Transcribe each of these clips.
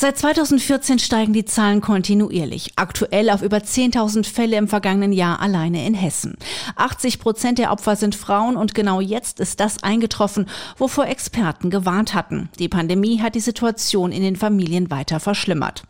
Seit 2014 steigen die Zahlen kontinuierlich. Aktuell auf über 10.000 Fälle im vergangenen Jahr alleine in Hessen. 80 Prozent der Opfer sind Frauen und genau jetzt ist das eingetroffen, wovor Experten gewarnt hatten. Die Pandemie hat die Situation in den Familien weiter verschlimmert.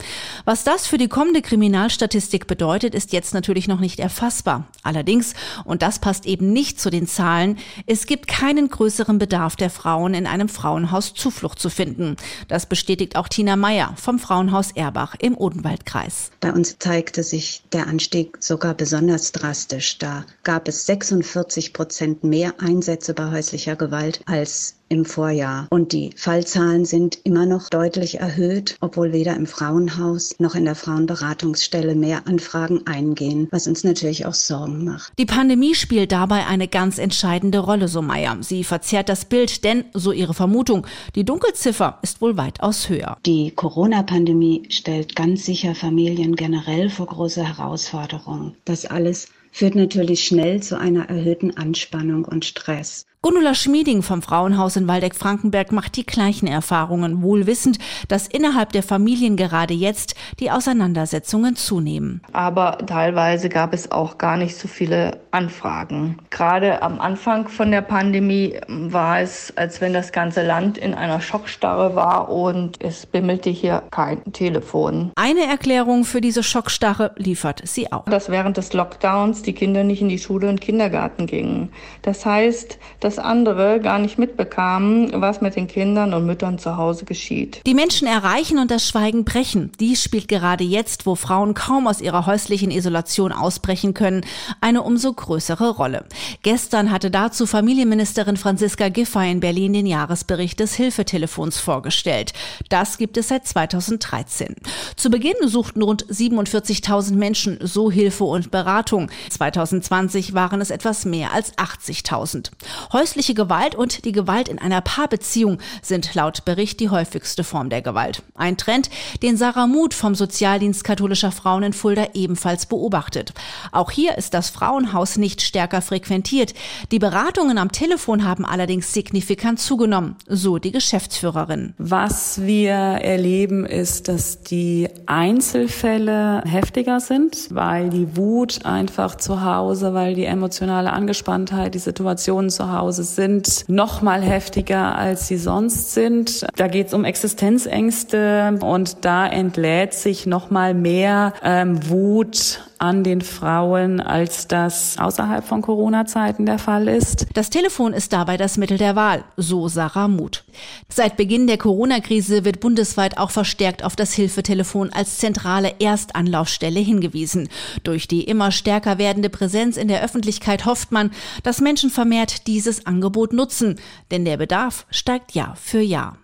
Was das für die kommende Kriminalstatistik bedeutet, ist jetzt natürlich noch nicht erfassbar. Allerdings, und das passt eben nicht zu den Zahlen, es gibt keinen größeren Bedarf der Frauen in einem Frauenhaus Zuflucht zu finden. Das bestätigt auch Tina Meyer vom Frauenhaus Erbach im Odenwaldkreis. Bei uns zeigte sich der Anstieg sogar besonders drastisch. Da gab es 46 Prozent mehr Einsätze bei häuslicher Gewalt als im Vorjahr. Und die Fallzahlen sind immer noch deutlich erhöht, obwohl weder im Frauenhaus noch in der Frauenberatungsstelle mehr Anfragen eingehen, was uns natürlich auch Sorgen macht. Die Pandemie spielt dabei eine ganz entscheidende Rolle, so Meyer. Sie verzerrt das Bild, denn, so ihre Vermutung, die Dunkelziffer ist wohl weitaus höher. Die Corona-Pandemie stellt ganz sicher Familien generell vor große Herausforderungen. Das alles führt natürlich schnell zu einer erhöhten Anspannung und Stress. Gundula Schmieding vom Frauenhaus in Waldeck-Frankenberg macht die gleichen Erfahrungen, wohl wissend, dass innerhalb der Familien gerade jetzt die Auseinandersetzungen zunehmen. Aber teilweise gab es auch gar nicht so viele Anfragen. Gerade am Anfang von der Pandemie war es, als wenn das ganze Land in einer Schockstarre war und es bimmelte hier kein Telefon. Eine Erklärung für diese Schockstarre liefert sie auch. Dass während des Lockdowns die Kinder nicht in die Schule und Kindergarten gingen. Das heißt, dass andere gar nicht mitbekamen, was mit den Kindern und Müttern zu Hause geschieht. Die Menschen erreichen und das Schweigen brechen. Dies spielt gerade jetzt, wo Frauen kaum aus ihrer häuslichen Isolation ausbrechen können, eine umso größere Rolle. Gestern hatte dazu Familienministerin Franziska Giffey in Berlin den Jahresbericht des Hilfetelefons vorgestellt. Das gibt es seit 2013. Zu Beginn suchten rund 47.000 Menschen so Hilfe und Beratung. 2020 waren es etwas mehr als 80.000. Häusliche Gewalt und die Gewalt in einer Paarbeziehung sind laut Bericht die häufigste Form der Gewalt. Ein Trend, den Sarah Muth vom Sozialdienst katholischer Frauen in Fulda ebenfalls beobachtet. Auch hier ist das Frauenhaus nicht stärker frequentiert. Die Beratungen am Telefon haben allerdings signifikant zugenommen, so die Geschäftsführerin. Was wir erleben, ist, dass die Einzelfälle heftiger sind, weil die Wut einfach zu Hause, weil die emotionale Angespanntheit, die Situation zu Hause Hause sind, noch mal heftiger, als sie sonst sind. Da geht es um Existenzängste und da entlädt sich noch mal mehr ähm, Wut an den Frauen, als das außerhalb von Corona-Zeiten der Fall ist. Das Telefon ist dabei das Mittel der Wahl, so Sarah Muth. Seit Beginn der Corona-Krise wird bundesweit auch verstärkt auf das Hilfetelefon als zentrale Erstanlaufstelle hingewiesen. Durch die immer stärker werdende Präsenz in der Öffentlichkeit hofft man, dass Menschen vermehrt dieses Angebot nutzen, denn der Bedarf steigt Jahr für Jahr.